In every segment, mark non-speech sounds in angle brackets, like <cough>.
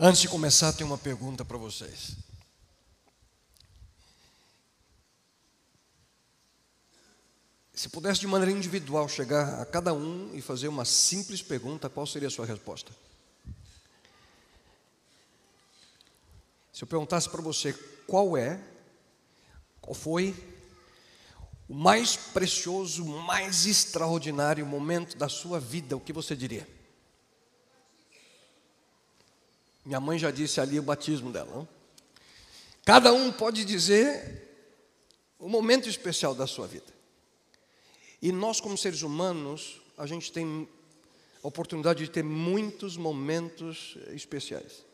Antes de começar, tenho uma pergunta para vocês. Se pudesse de maneira individual chegar a cada um e fazer uma simples pergunta, qual seria a sua resposta? Se eu perguntasse para você qual é, qual foi o mais precioso, mais extraordinário momento da sua vida, o que você diria? Minha mãe já disse ali o batismo dela. Não? Cada um pode dizer o momento especial da sua vida. E nós, como seres humanos, a gente tem a oportunidade de ter muitos momentos especiais.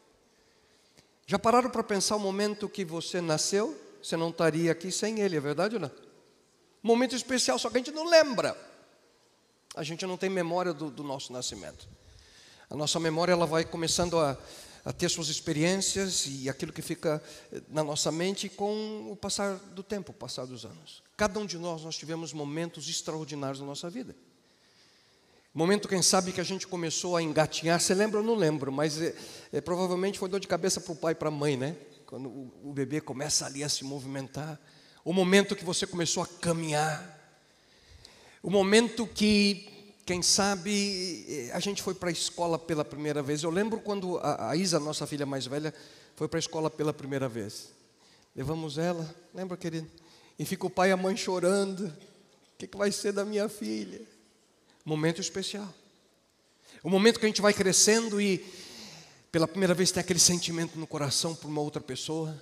Já pararam para pensar o momento que você nasceu? Você não estaria aqui sem ele, é verdade ou não? Momento especial, só que a gente não lembra. A gente não tem memória do, do nosso nascimento. A nossa memória ela vai começando a, a ter suas experiências e aquilo que fica eh, na nossa mente com o passar do tempo, o passar dos anos. Cada um de nós, nós tivemos momentos extraordinários na nossa vida. Momento, quem sabe, que a gente começou a engatinhar, você lembra ou não lembro, mas é, é, provavelmente foi dor de cabeça para o pai e para a mãe, né? Quando o, o bebê começa ali a se movimentar. O momento que você começou a caminhar. O momento que quem sabe a gente foi para a escola pela primeira vez. Eu lembro quando a, a Isa, nossa filha mais velha, foi para a escola pela primeira vez. Levamos ela, lembra, querido? E fica o pai e a mãe chorando. O que, que vai ser da minha filha? Momento especial. O momento que a gente vai crescendo e pela primeira vez tem aquele sentimento no coração por uma outra pessoa.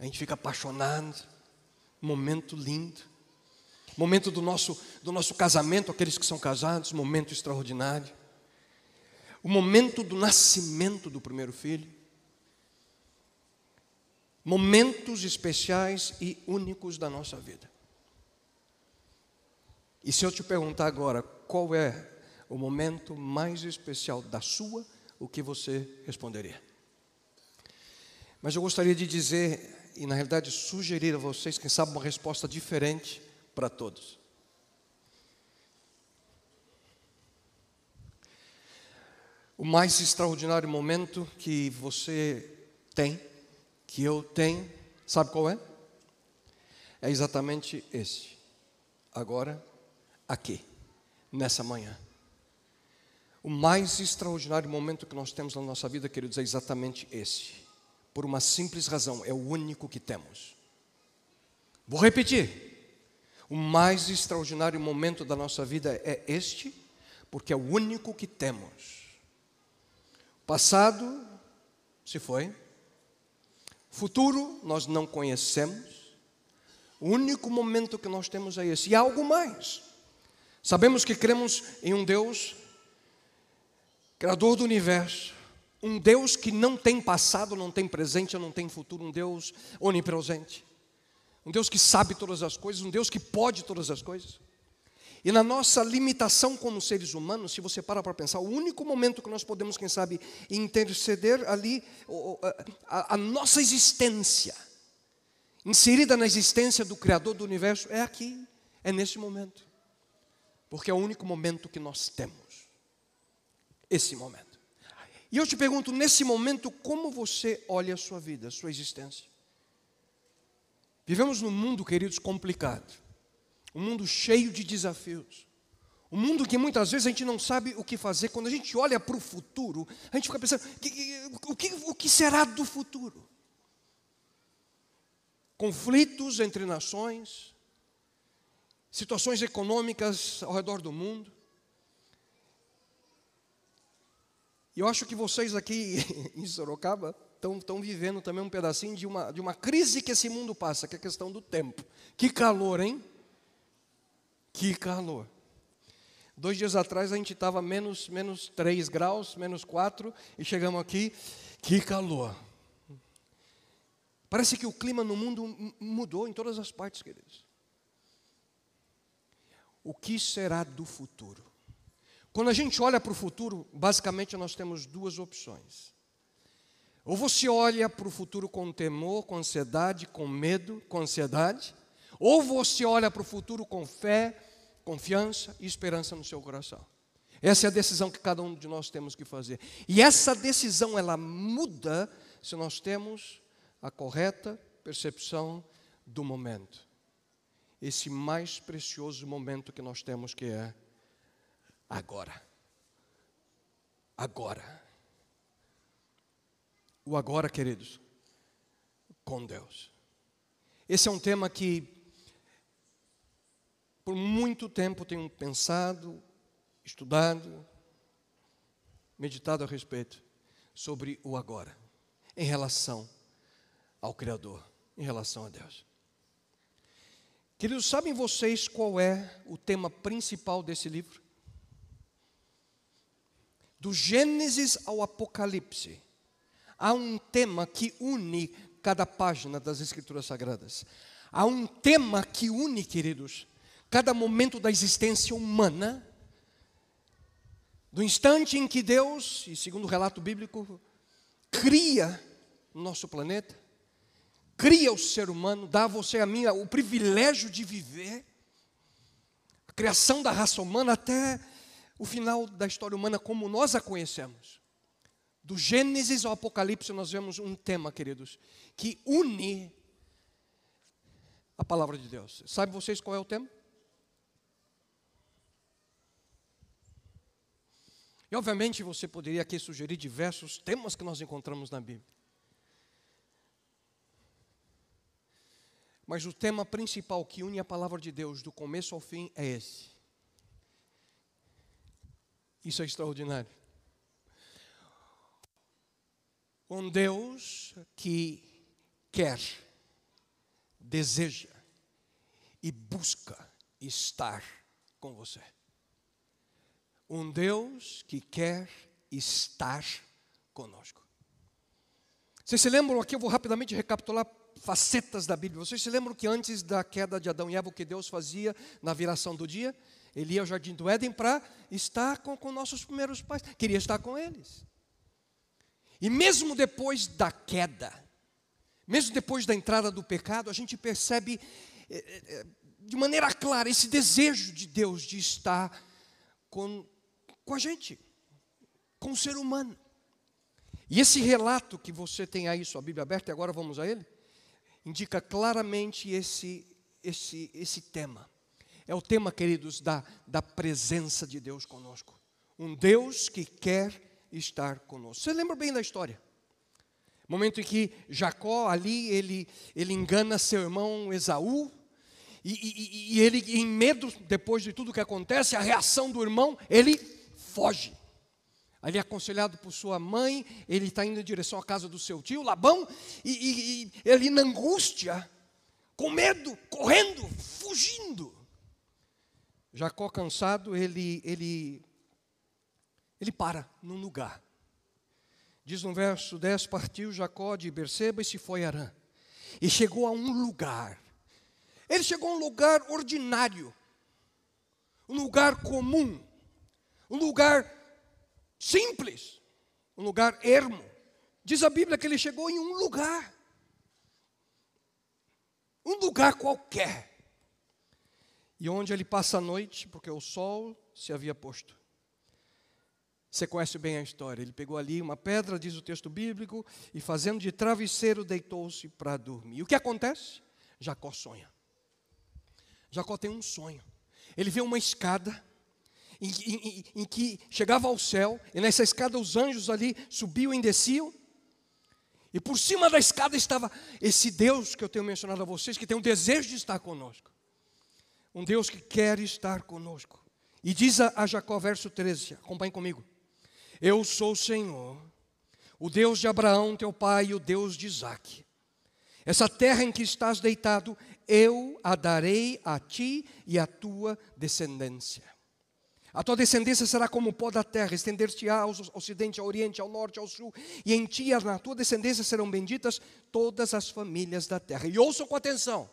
A gente fica apaixonado. Momento lindo momento do nosso, do nosso casamento, aqueles que são casados, momento extraordinário. O momento do nascimento do primeiro filho. Momentos especiais e únicos da nossa vida. E se eu te perguntar agora, qual é o momento mais especial da sua, o que você responderia? Mas eu gostaria de dizer, e na realidade sugerir a vocês, quem sabe, uma resposta diferente para todos. O mais extraordinário momento que você tem, que eu tenho, sabe qual é? É exatamente esse. Agora, aqui, nessa manhã. O mais extraordinário momento que nós temos na nossa vida, queridos, é exatamente esse. Por uma simples razão, é o único que temos. Vou repetir. O mais extraordinário momento da nossa vida é este, porque é o único que temos. Passado se foi, futuro nós não conhecemos, o único momento que nós temos é esse, e há algo mais. Sabemos que cremos em um Deus, Criador do universo, um Deus que não tem passado, não tem presente, não tem futuro, um Deus onipresente um Deus que sabe todas as coisas, um Deus que pode todas as coisas. E na nossa limitação como seres humanos, se você para para pensar, o único momento que nós podemos, quem sabe, interceder ali, a, nossa existência, inserida na existência do Criador do universo, é aqui, é nesse momento. Porque é o único momento que nós temos. Esse momento. E eu te pergunto, nesse momento, como você olha a sua vida, a sua existência? Vivemos num mundo, queridos, complicado. Um mundo cheio de desafios. Um mundo que muitas vezes a gente não sabe o que fazer. Quando a gente olha para o futuro, a gente fica pensando: o que, o que será do futuro? Conflitos entre nações, situações econômicas ao redor do mundo. E eu acho que vocês aqui <laughs> em Sorocaba estão vivendo também um pedacinho de uma, de uma crise que esse mundo passa, que é a questão do tempo. Que calor, hein? Que calor. Dois dias atrás a gente estava menos, menos 3 graus, menos 4, e chegamos aqui, que calor. Parece que o clima no mundo mudou em todas as partes, queridos. O que será do futuro? Quando a gente olha para o futuro, basicamente nós temos duas opções. Ou você olha para o futuro com temor, com ansiedade, com medo, com ansiedade, ou você olha para o futuro com fé, confiança e esperança no seu coração. Essa é a decisão que cada um de nós temos que fazer. E essa decisão ela muda se nós temos a correta percepção do momento. Esse mais precioso momento que nós temos que é agora. Agora. O agora, queridos, com Deus. Esse é um tema que por muito tempo tenho pensado, estudado, meditado a respeito sobre o agora, em relação ao Criador, em relação a Deus. Queridos, sabem vocês qual é o tema principal desse livro? Do Gênesis ao Apocalipse, há um tema que une cada página das Escrituras Sagradas. Há um tema que une, queridos, cada momento da existência humana do instante em que Deus, e segundo o relato bíblico, cria nosso planeta, cria o ser humano, dá a você e a mim o privilégio de viver, a criação da raça humana até o final da história humana como nós a conhecemos. Do Gênesis ao Apocalipse nós vemos um tema, queridos, que une a palavra de Deus. Sabe vocês qual é o tema? E obviamente você poderia aqui sugerir diversos temas que nós encontramos na Bíblia. Mas o tema principal que une a palavra de Deus do começo ao fim é esse. Isso é extraordinário. Um Deus que quer, deseja e busca estar com você um Deus que quer estar conosco. Vocês se lembram aqui, eu vou rapidamente recapitular facetas da Bíblia. Vocês se lembram que antes da queda de Adão e Eva, o que Deus fazia na viração do dia? Ele ia ao jardim do Éden para estar com, com nossos primeiros pais, queria estar com eles. E mesmo depois da queda, mesmo depois da entrada do pecado, a gente percebe é, é, de maneira clara esse desejo de Deus de estar com com a gente, com o ser humano. E esse relato que você tem aí, sua Bíblia aberta, e agora vamos a ele, indica claramente esse, esse, esse tema. É o tema, queridos, da, da presença de Deus conosco. Um Deus que quer estar conosco. Você lembra bem da história? Momento em que Jacó ali, ele, ele engana seu irmão Esaú, e, e, e ele, em medo, depois de tudo que acontece, a reação do irmão, ele foge. Ali aconselhado por sua mãe, ele está indo em direção à casa do seu tio, Labão, e, e, e ele na angústia, com medo, correndo, fugindo. Jacó cansado, ele, ele, ele para num lugar. Diz no verso 10: Partiu Jacó de Berseba e se foi a Arã. E chegou a um lugar. Ele chegou a um lugar ordinário, um lugar comum um lugar simples, um lugar ermo. Diz a Bíblia que ele chegou em um lugar, um lugar qualquer, e onde ele passa a noite, porque o sol se havia posto. Você conhece bem a história. Ele pegou ali uma pedra, diz o texto bíblico, e fazendo de travesseiro, deitou-se para dormir. E o que acontece? Jacó sonha. Jacó tem um sonho. Ele vê uma escada em, em, em, que chegava ao céu, e nessa escada os anjos ali subiam e desciam, e por cima da escada estava esse Deus que eu tenho mencionado a vocês, que tem um desejo de estar conosco, um Deus que quer estar conosco. E diz a, a Jacó, verso 13, acompanhe comigo: Eu sou o Senhor, o Deus de Abraão, teu pai, e o Deus de Isaac. Essa terra em que estás deitado, eu a darei a ti e à tua descendência. A tua descendência será como o pó da terra, estender-te-á ao ocidente, ao oriente, ao norte, ao sul, e em ti, na tua descendência, serão benditas todas as famílias da terra. E ouçam com atenção.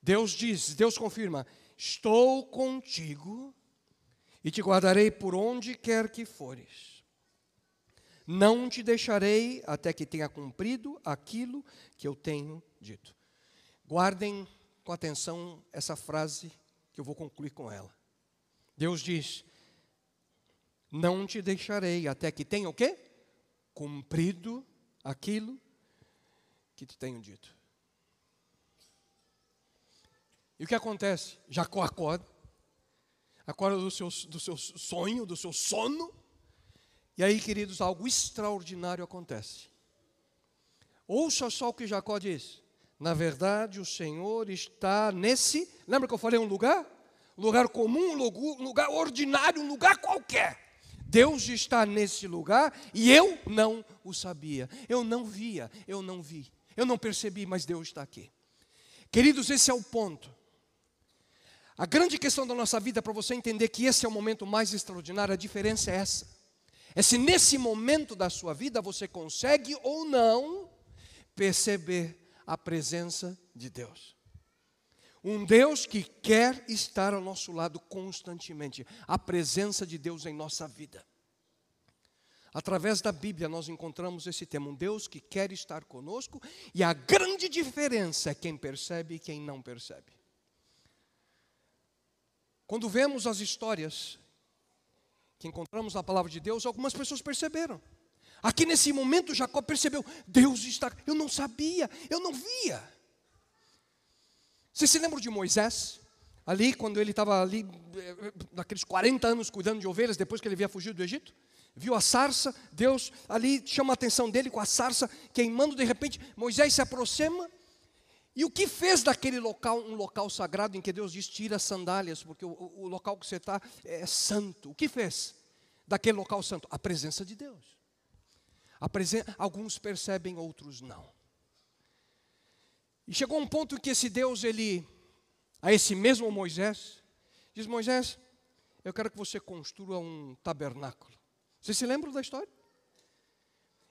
Deus diz, Deus confirma: Estou contigo e te guardarei por onde quer que fores. Não te deixarei até que tenha cumprido aquilo que eu tenho dito. Guardem com atenção essa frase que eu vou concluir com ela. Deus diz: não te deixarei até que tenha o quê? Cumprido aquilo que te tenho dito. E o que acontece? Jacó acorda, acorda do seu, do seu sonho, do seu sono, e aí, queridos, algo extraordinário acontece. Ouça só o que Jacó diz. Na verdade, o Senhor está nesse. Lembra que eu falei um lugar? Lugar comum, um lugar ordinário, um lugar qualquer. Deus está nesse lugar e eu não o sabia. Eu não via, eu não vi. Eu não percebi, mas Deus está aqui. Queridos, esse é o ponto. A grande questão da nossa vida, para você entender que esse é o momento mais extraordinário, a diferença é essa. É se nesse momento da sua vida você consegue ou não perceber a presença de Deus. Um Deus que quer estar ao nosso lado constantemente, a presença de Deus em nossa vida. Através da Bíblia nós encontramos esse tema, um Deus que quer estar conosco, e a grande diferença é quem percebe e quem não percebe. Quando vemos as histórias que encontramos na palavra de Deus, algumas pessoas perceberam. Aqui nesse momento Jacó percebeu, Deus está, eu não sabia, eu não via. Você se lembra de Moisés? Ali, quando ele estava ali, eh, naqueles 40 anos cuidando de ovelhas, depois que ele havia fugido do Egito? Viu a sarça, Deus ali chama a atenção dele com a sarça queimando, de repente Moisés se aproxima. E o que fez daquele local um local sagrado em que Deus diz: tira as sandálias, porque o, o local que você está é santo? O que fez daquele local santo? A presença de Deus. Presen alguns percebem, outros não. E chegou um ponto que esse Deus, ele, a esse mesmo Moisés, diz: Moisés, eu quero que você construa um tabernáculo. Você se lembra da história?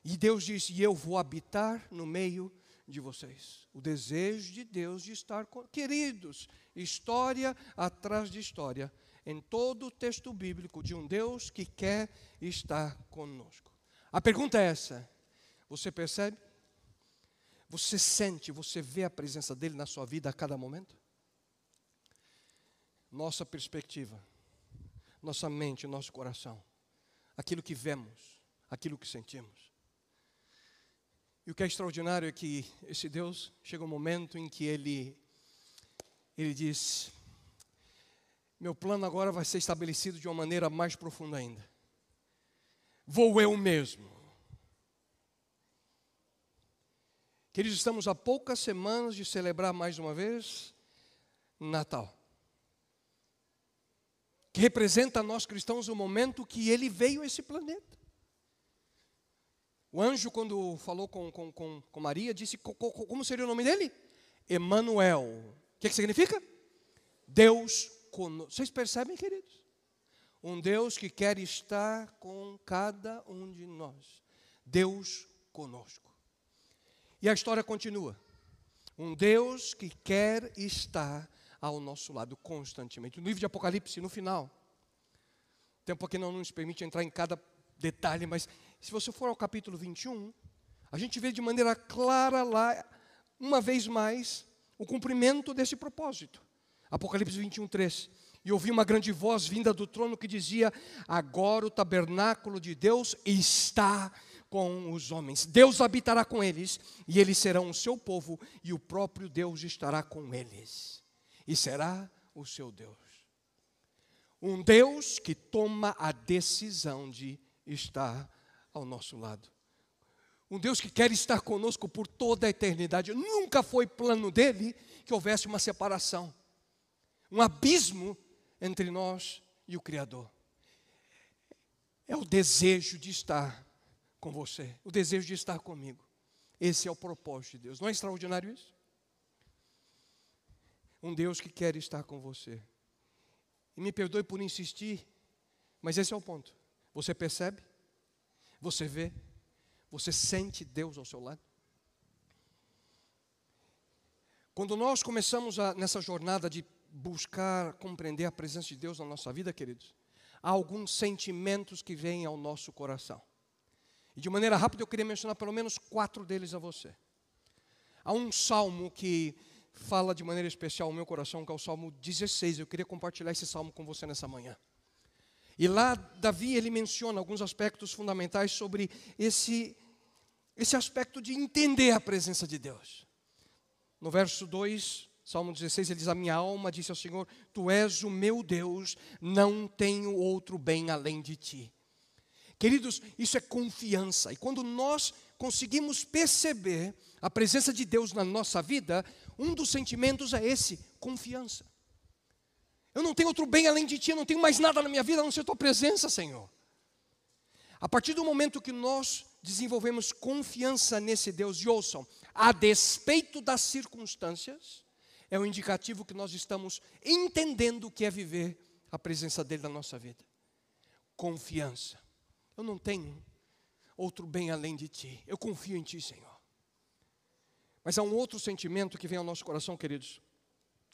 E Deus disse: E eu vou habitar no meio de vocês. O desejo de Deus de estar com. Queridos, história atrás de história, em todo o texto bíblico de um Deus que quer estar conosco. A pergunta é essa: você percebe? Você sente, você vê a presença dele na sua vida a cada momento? Nossa perspectiva, nossa mente, nosso coração, aquilo que vemos, aquilo que sentimos. E o que é extraordinário é que esse Deus chega um momento em que ele ele diz: Meu plano agora vai ser estabelecido de uma maneira mais profunda ainda. Vou eu mesmo Queridos, estamos a poucas semanas de celebrar mais uma vez Natal. Que representa a nós cristãos o momento que ele veio a esse planeta. O anjo, quando falou com, com, com, com Maria, disse: Como seria o nome dele? Emanuel. O que, que significa? Deus conosco. Vocês percebem, queridos? Um Deus que quer estar com cada um de nós. Deus conosco. E a história continua. Um Deus que quer estar ao nosso lado constantemente. No livro de Apocalipse, no final, o tempo aqui não nos permite entrar em cada detalhe, mas se você for ao capítulo 21, a gente vê de maneira clara lá, uma vez mais, o cumprimento desse propósito. Apocalipse 21, 3. E ouvi uma grande voz vinda do trono que dizia: Agora o tabernáculo de Deus está com os homens. Deus habitará com eles, e eles serão o seu povo, e o próprio Deus estará com eles, e será o seu Deus. Um Deus que toma a decisão de estar ao nosso lado. Um Deus que quer estar conosco por toda a eternidade. Nunca foi plano dele que houvesse uma separação, um abismo entre nós e o Criador. É o desejo de estar com você, o desejo de estar comigo. Esse é o propósito de Deus. Não é extraordinário isso? Um Deus que quer estar com você. E me perdoe por insistir, mas esse é o ponto. Você percebe? Você vê? Você sente Deus ao seu lado? Quando nós começamos a, nessa jornada de buscar compreender a presença de Deus na nossa vida, queridos, há alguns sentimentos que vêm ao nosso coração. E de maneira rápida eu queria mencionar pelo menos quatro deles a você. Há um salmo que fala de maneira especial ao meu coração, que é o Salmo 16. Eu queria compartilhar esse salmo com você nessa manhã. E lá Davi ele menciona alguns aspectos fundamentais sobre esse esse aspecto de entender a presença de Deus. No verso 2, Salmo 16, ele diz: A minha alma disse ao Senhor: Tu és o meu Deus, não tenho outro bem além de ti. Queridos, isso é confiança. E quando nós conseguimos perceber a presença de Deus na nossa vida, um dos sentimentos é esse: confiança. Eu não tenho outro bem além de ti, eu não tenho mais nada na minha vida a não ser tua presença, Senhor. A partir do momento que nós desenvolvemos confiança nesse Deus, e ouçam, a despeito das circunstâncias, é um indicativo que nós estamos entendendo o que é viver a presença dele na nossa vida. Confiança. Eu não tenho outro bem além de ti. Eu confio em ti, Senhor. Mas há um outro sentimento que vem ao nosso coração, queridos.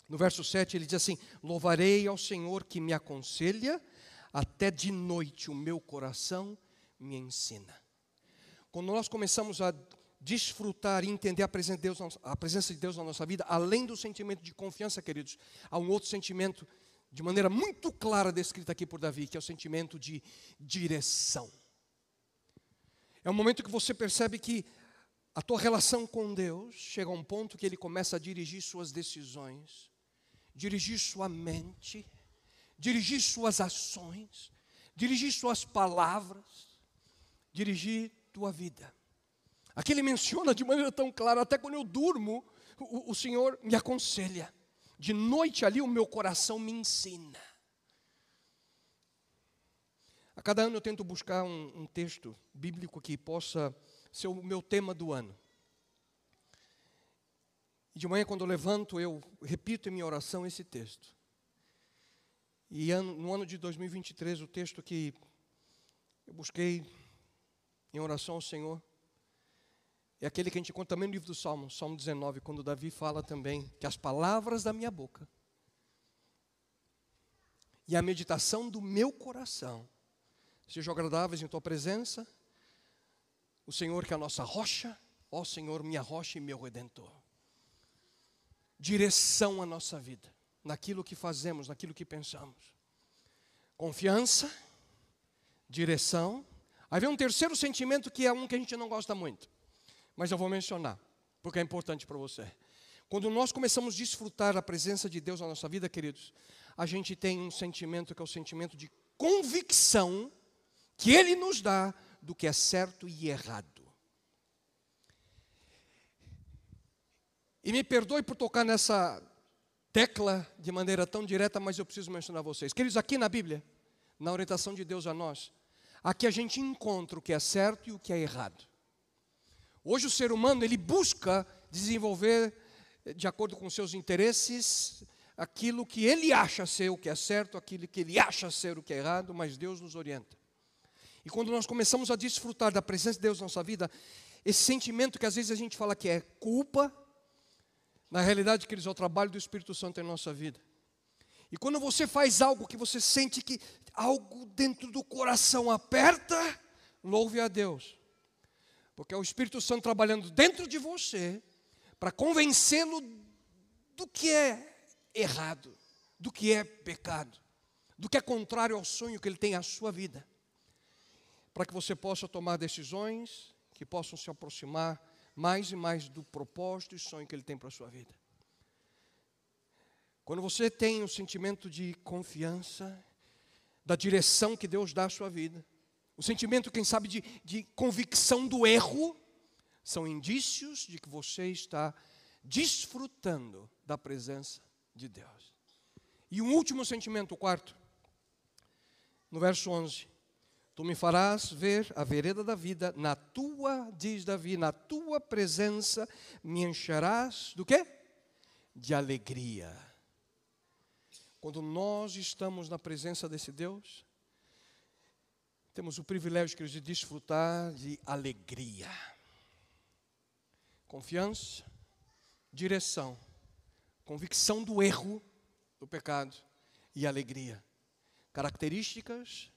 No verso 7 ele diz assim: Louvarei ao Senhor que me aconselha, até de noite o meu coração me ensina. Quando nós começamos a desfrutar e entender a presença, de Deus, a presença de Deus na nossa vida, além do sentimento de confiança, queridos, há um outro sentimento de maneira muito clara descrita aqui por Davi, que é o sentimento de direção. É um momento que você percebe que a tua relação com Deus chega a um ponto que ele começa a dirigir suas decisões, dirigir sua mente, dirigir suas ações, dirigir suas palavras, dirigir tua vida. Aqui ele menciona de maneira tão clara, até quando eu durmo, o, o Senhor me aconselha. De noite ali o meu coração me ensina. A cada ano eu tento buscar um, um texto bíblico que possa ser o meu tema do ano. E de manhã, quando eu levanto, eu repito em minha oração esse texto. E no ano de 2023, o texto que eu busquei em oração ao Senhor. É aquele que a gente conta também no livro do Salmo, Salmo 19, quando Davi fala também que as palavras da minha boca e a meditação do meu coração sejam agradáveis em tua presença. O Senhor que é a nossa rocha, ó Senhor, minha rocha e meu redentor. Direção à nossa vida, naquilo que fazemos, naquilo que pensamos. Confiança, direção Aí vem um terceiro sentimento que é um que a gente não gosta muito, mas eu vou mencionar, porque é importante para você. Quando nós começamos a desfrutar a presença de Deus na nossa vida, queridos, a gente tem um sentimento que é o sentimento de convicção que Ele nos dá do que é certo e errado. E me perdoe por tocar nessa tecla de maneira tão direta, mas eu preciso mencionar a vocês. Queridos, aqui na Bíblia, na orientação de Deus a nós, Aqui a gente encontra o que é certo e o que é errado. Hoje o ser humano ele busca desenvolver, de acordo com seus interesses, aquilo que ele acha ser o que é certo, aquilo que ele acha ser o que é errado, mas Deus nos orienta. E quando nós começamos a desfrutar da presença de Deus na nossa vida, esse sentimento que às vezes a gente fala que é culpa, na realidade, que eles é o trabalho do Espírito Santo em nossa vida. E quando você faz algo que você sente que algo dentro do coração aperta, louve a Deus. Porque é o Espírito Santo trabalhando dentro de você para convencê-lo do que é errado, do que é pecado, do que é contrário ao sonho que ele tem à sua vida. Para que você possa tomar decisões que possam se aproximar mais e mais do propósito e sonho que ele tem para a sua vida. Quando você tem o sentimento de confiança, da direção que Deus dá à sua vida, o sentimento, quem sabe, de, de convicção do erro, são indícios de que você está desfrutando da presença de Deus. E um último sentimento, o quarto, no verso 11: Tu me farás ver a vereda da vida, na tua, diz Davi, na tua presença me encherás do quê? De alegria. Quando nós estamos na presença desse Deus, temos o privilégio de desfrutar de alegria, confiança, direção, convicção do erro, do pecado e alegria. Características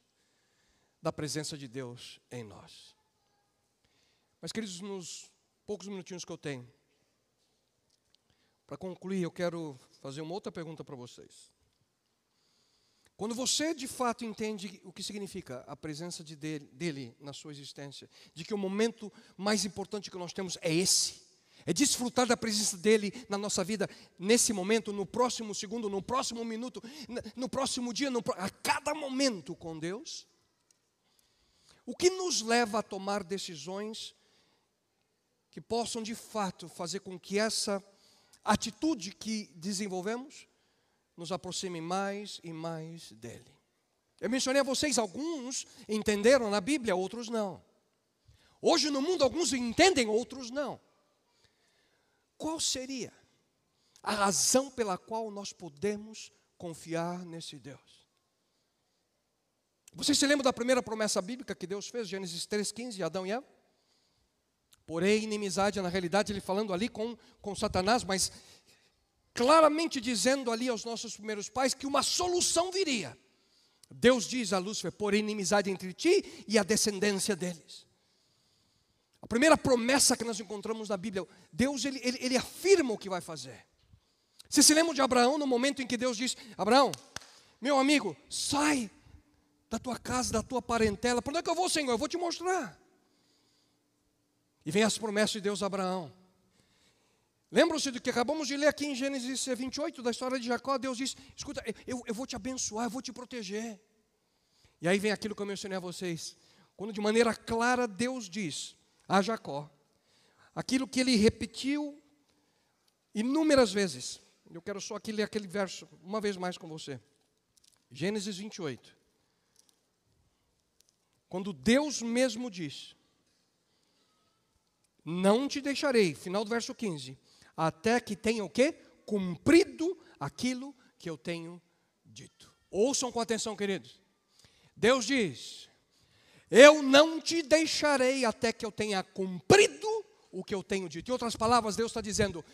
da presença de Deus em nós. Mas, queridos, nos poucos minutinhos que eu tenho, para concluir, eu quero fazer uma outra pergunta para vocês. Quando você de fato entende o que significa a presença de dele, dele na sua existência, de que o momento mais importante que nós temos é esse, é desfrutar da presença dele na nossa vida, nesse momento, no próximo segundo, no próximo minuto, no próximo dia, no, a cada momento com Deus. O que nos leva a tomar decisões que possam de fato fazer com que essa atitude que desenvolvemos nos aproxime mais e mais dele. Eu mencionei a vocês, alguns entenderam na Bíblia, outros não. Hoje no mundo, alguns entendem, outros não. Qual seria a razão pela qual nós podemos confiar nesse Deus? Vocês se lembram da primeira promessa bíblica que Deus fez, Gênesis 3,15, Adão e Eva? Porém, inimizade, na realidade, ele falando ali com, com Satanás, mas claramente dizendo ali aos nossos primeiros pais que uma solução viria. Deus diz a Lúcifer: por inimizade entre ti e a descendência deles. A primeira promessa que nós encontramos na Bíblia, Deus ele, ele, ele afirma o que vai fazer. Você se lembra de Abraão no momento em que Deus diz: Abraão, meu amigo, sai da tua casa, da tua parentela. Para onde é que eu vou, Senhor? Eu vou te mostrar. E vem as promessas de Deus a Abraão. Lembram-se do que acabamos de ler aqui em Gênesis 28, da história de Jacó? Deus diz: Escuta, eu, eu vou te abençoar, eu vou te proteger. E aí vem aquilo que eu mencionei a vocês. Quando de maneira clara Deus diz a Jacó aquilo que ele repetiu inúmeras vezes. Eu quero só aqui ler aquele verso uma vez mais com você. Gênesis 28. Quando Deus mesmo diz: Não te deixarei, final do verso 15 até que tenha o quê? Cumprido aquilo que eu tenho dito. Ouçam com atenção, queridos. Deus diz: Eu não te deixarei até que eu tenha cumprido o que eu tenho dito. Em outras palavras, Deus está dizendo: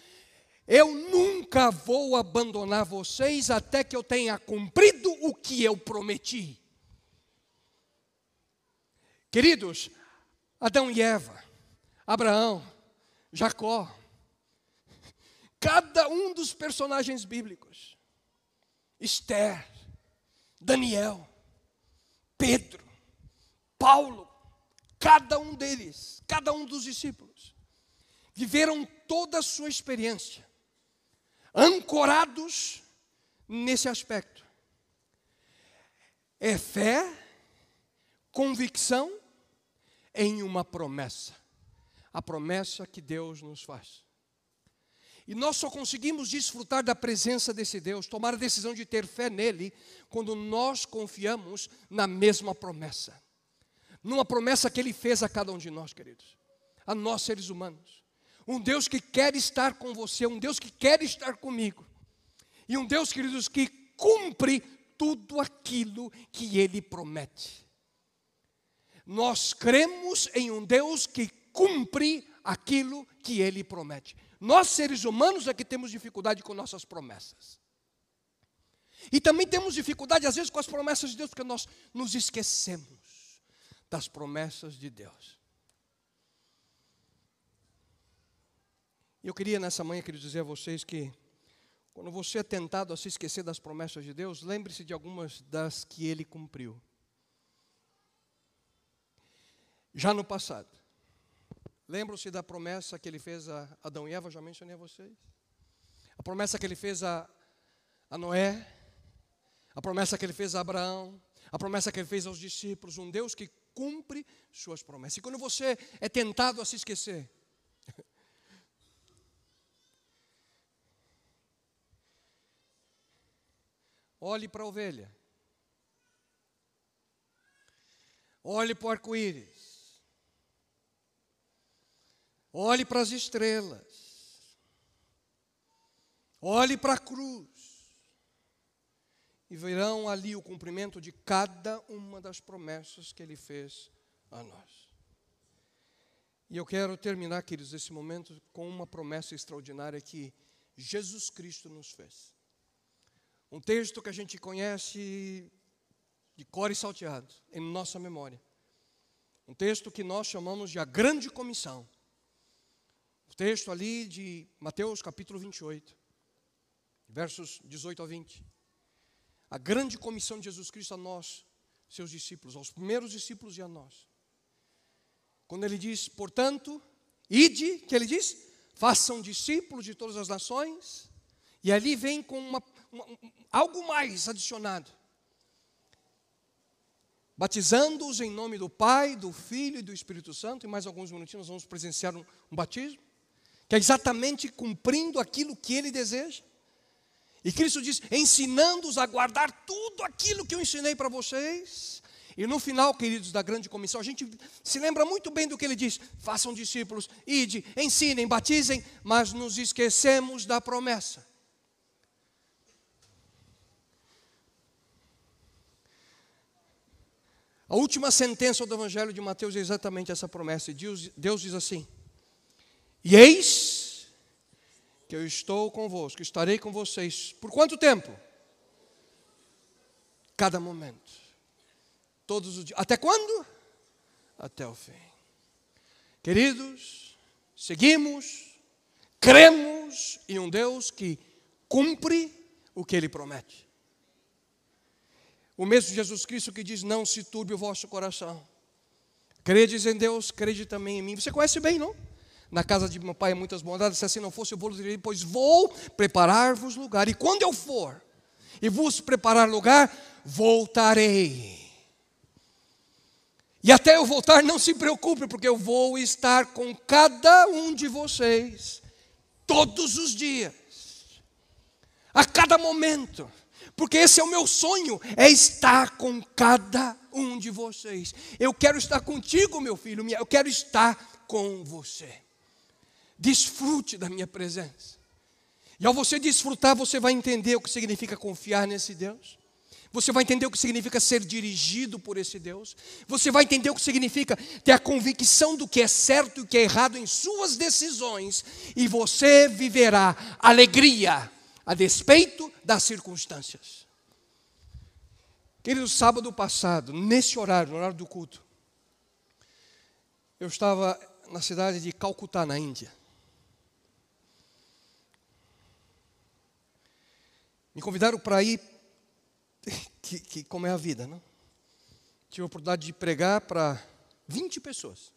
Eu nunca vou abandonar vocês até que eu tenha cumprido o que eu prometi. Queridos, Adão e Eva, Abraão, Jacó, cada um dos personagens bíblicos. Esther, Daniel, Pedro, Paulo, cada um deles, cada um dos discípulos, viveram toda a sua experiência ancorados nesse aspecto. É fé, convicção em uma promessa. A promessa que Deus nos faz. E nós só conseguimos desfrutar da presença desse Deus, tomar a decisão de ter fé nele, quando nós confiamos na mesma promessa. Numa promessa que ele fez a cada um de nós, queridos, a nós seres humanos. Um Deus que quer estar com você, um Deus que quer estar comigo. E um Deus, queridos, que cumpre tudo aquilo que ele promete. Nós cremos em um Deus que cumpre aquilo que ele promete. Nós, seres humanos, é que temos dificuldade com nossas promessas. E também temos dificuldade, às vezes, com as promessas de Deus, porque nós nos esquecemos das promessas de Deus. Eu queria nessa manhã, queria dizer a vocês que, quando você é tentado a se esquecer das promessas de Deus, lembre-se de algumas das que Ele cumpriu. Já no passado. Lembram-se da promessa que ele fez a Adão e Eva? Já mencionei a vocês. A promessa que ele fez a, a Noé. A promessa que ele fez a Abraão. A promessa que ele fez aos discípulos. Um Deus que cumpre suas promessas. E quando você é tentado a se esquecer, <laughs> olhe para a ovelha. Olhe para o arco-íris. Olhe para as estrelas. Olhe para a cruz. E verão ali o cumprimento de cada uma das promessas que ele fez a nós. E eu quero terminar, queridos, esse momento com uma promessa extraordinária que Jesus Cristo nos fez. Um texto que a gente conhece de cor e salteado em nossa memória. Um texto que nós chamamos de a grande comissão. Texto ali de Mateus capítulo 28, versos 18 a 20. a grande comissão de Jesus Cristo a nós, seus discípulos, aos primeiros discípulos e a nós. Quando ele diz, portanto, ide, que ele diz? Façam discípulos de todas as nações. E ali vem com uma, uma, algo mais adicionado. Batizando-os em nome do Pai, do Filho e do Espírito Santo. Em mais alguns minutinhos nós vamos presenciar um, um batismo. Que é exatamente cumprindo aquilo que ele deseja. E Cristo diz: ensinando-os a guardar tudo aquilo que eu ensinei para vocês. E no final, queridos, da grande comissão, a gente se lembra muito bem do que ele diz: façam discípulos, ide, ensinem, batizem, mas nos esquecemos da promessa. A última sentença do Evangelho de Mateus é exatamente essa promessa. E Deus, Deus diz assim: E eis que eu estou convosco, estarei com vocês. Por quanto tempo? Cada momento. Todos os dias. Até quando? Até o fim. Queridos, seguimos, cremos em um Deus que cumpre o que ele promete. O mesmo Jesus Cristo que diz: Não se turbe o vosso coração. Credes em Deus, crede também em mim. Você conhece bem, não? Na casa de meu pai muitas bondades, se assim não fosse, eu vou dizer, pois vou preparar-vos lugar. E quando eu for e vos preparar lugar, voltarei. E até eu voltar, não se preocupe, porque eu vou estar com cada um de vocês, todos os dias, a cada momento, porque esse é o meu sonho, é estar com cada um de vocês. Eu quero estar contigo, meu filho, eu quero estar com você. Desfrute da minha presença. E ao você desfrutar, você vai entender o que significa confiar nesse Deus. Você vai entender o que significa ser dirigido por esse Deus. Você vai entender o que significa ter a convicção do que é certo e o que é errado em suas decisões. E você viverá alegria a despeito das circunstâncias. Querido, sábado passado, nesse horário, no horário do culto, eu estava na cidade de Calcutá, na Índia. Me convidaram para ir, que, que, como é a vida, não? Tive a oportunidade de pregar para 20 pessoas.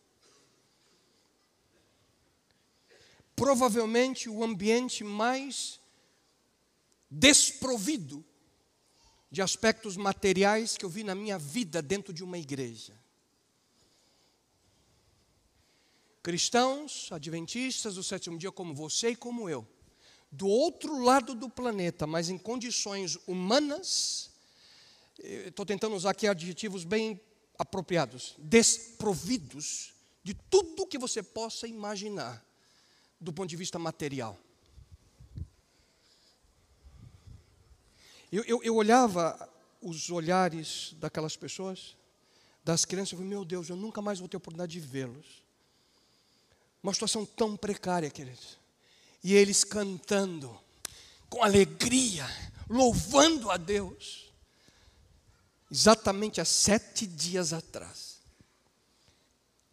Provavelmente o ambiente mais desprovido de aspectos materiais que eu vi na minha vida dentro de uma igreja. Cristãos, adventistas do sétimo dia, como você e como eu do outro lado do planeta, mas em condições humanas, estou tentando usar aqui adjetivos bem apropriados, desprovidos de tudo que você possa imaginar do ponto de vista material. Eu, eu, eu olhava os olhares daquelas pessoas, das crianças, e falei, meu Deus, eu nunca mais vou ter oportunidade de vê-los. Uma situação tão precária, queridos e eles cantando com alegria, louvando a Deus. Exatamente há sete dias atrás.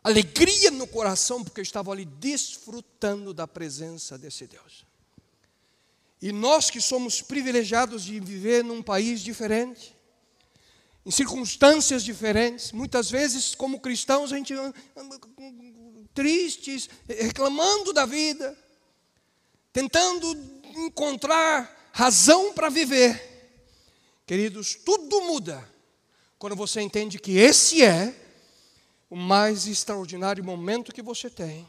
Alegria no coração, porque estava ali desfrutando da presença desse Deus. E nós que somos privilegiados de viver num país diferente, em circunstâncias diferentes, muitas vezes, como cristãos, a gente tristes, reclamando da vida, tentando encontrar razão para viver. Queridos, tudo muda quando você entende que esse é o mais extraordinário momento que você tem.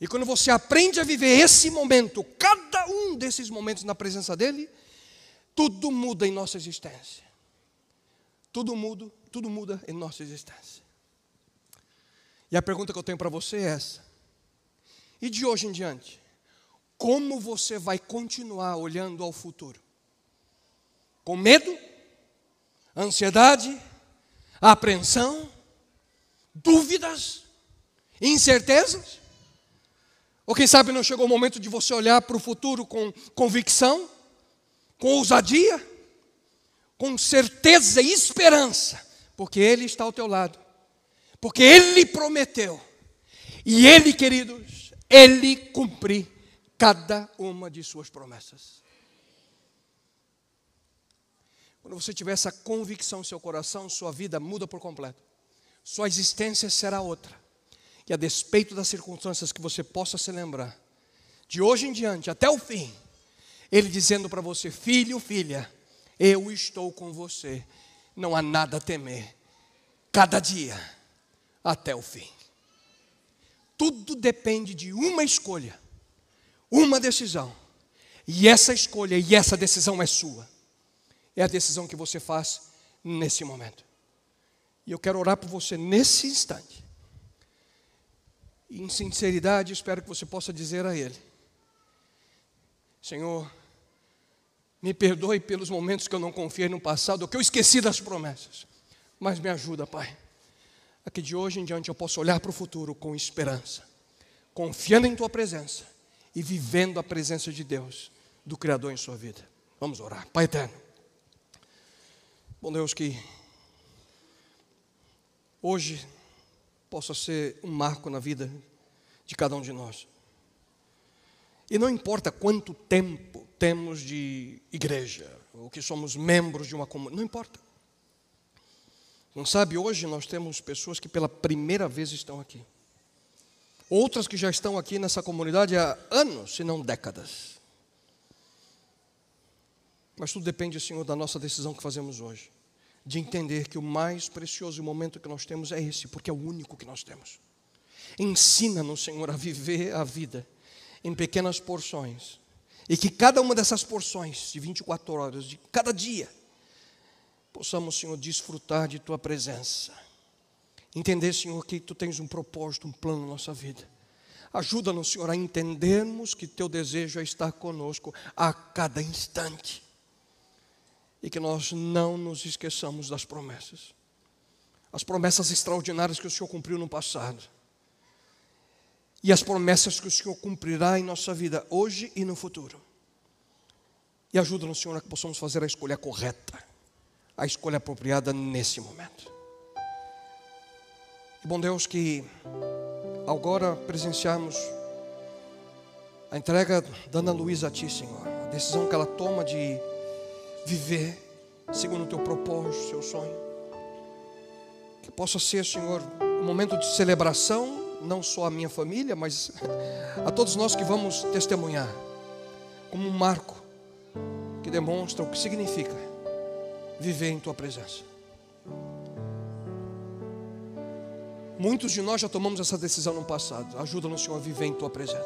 E quando você aprende a viver esse momento, cada um desses momentos na presença dele, tudo muda em nossa existência. Tudo muda, tudo muda em nossa existência. E a pergunta que eu tenho para você é essa: e de hoje em diante? Como você vai continuar olhando ao futuro? Com medo, ansiedade, apreensão, dúvidas, incertezas? Ou quem sabe não chegou o momento de você olhar para o futuro com convicção, com ousadia, com certeza e esperança, porque Ele está ao teu lado, porque Ele prometeu, e Ele, queridos, Ele cumprir cada uma de suas promessas. Quando você tiver essa convicção no seu coração, sua vida muda por completo. Sua existência será outra. E a despeito das circunstâncias que você possa se lembrar, de hoje em diante até o fim, Ele dizendo para você: Filho, filha, eu estou com você, não há nada a temer, cada dia até o fim. Tudo depende de uma escolha, uma decisão, e essa escolha e essa decisão é sua, é a decisão que você faz nesse momento. E eu quero orar por você nesse instante. E em sinceridade, espero que você possa dizer a Ele: Senhor, me perdoe pelos momentos que eu não confiei no passado, que eu esqueci das promessas, mas me ajuda, Pai, a que de hoje em diante eu possa olhar para o futuro com esperança, confiando em Tua presença e vivendo a presença de Deus, do Criador em sua vida. Vamos orar. Pai eterno. Bom Deus, que hoje possa ser um marco na vida de cada um de nós. E não importa quanto tempo temos de igreja, ou que somos membros de uma comunidade, não importa. Não sabe, hoje nós temos pessoas que pela primeira vez estão aqui. Outras que já estão aqui nessa comunidade há anos, se não décadas. Mas tudo depende, Senhor, da nossa decisão que fazemos hoje de entender que o mais precioso momento que nós temos é esse, porque é o único que nós temos. Ensina-nos, Senhor, a viver a vida em pequenas porções. E que cada uma dessas porções, de 24 horas, de cada dia, possamos, Senhor, desfrutar de Tua presença. Entender, Senhor, que Tu tens um propósito, um plano na nossa vida. Ajuda-nos, Senhor, a entendermos que Teu desejo é estar conosco a cada instante e que nós não nos esqueçamos das promessas. As promessas extraordinárias que o Senhor cumpriu no passado. E as promessas que o Senhor cumprirá em nossa vida hoje e no futuro. E ajuda-nos, Senhor, a que possamos fazer a escolha correta, a escolha apropriada nesse momento. E bom Deus, que agora presenciarmos a entrega da Ana Luísa a Ti, Senhor, a decisão que ela toma de viver segundo o teu propósito, seu sonho. Que possa ser, Senhor, um momento de celebração, não só a minha família, mas <laughs> a todos nós que vamos testemunhar, como um marco que demonstra o que significa viver em tua presença. Muitos de nós já tomamos essa decisão no passado. Ajuda-nos, Senhor, a viver em tua presença.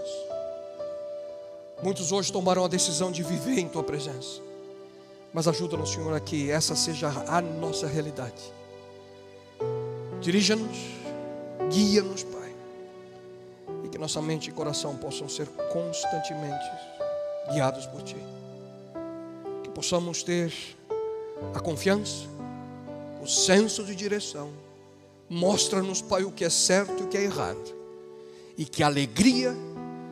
Muitos hoje tomaram a decisão de viver em tua presença. Mas ajuda-nos, Senhor, a que essa seja a nossa realidade. Dirija-nos, guia-nos, Pai. E que nossa mente e coração possam ser constantemente guiados por Ti. Que possamos ter a confiança, o senso de direção. Mostra-nos, Pai, o que é certo e o que é errado. E que a alegria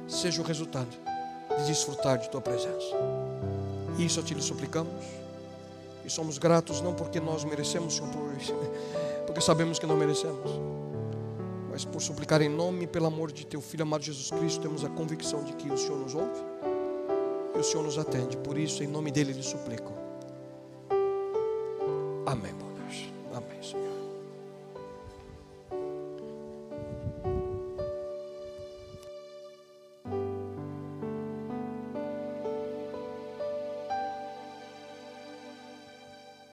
seja o resultado de desfrutar de Tua presença. Isso a Ti lhe suplicamos. E somos gratos não porque nós merecemos, Senhor, <laughs> porque sabemos que não merecemos. Mas por suplicar em nome e pelo amor de Teu Filho amado Jesus Cristo, temos a convicção de que o Senhor nos ouve e o Senhor nos atende. Por isso, em nome dEle lhe suplico. Amém, meu Deus. Amém, Senhor.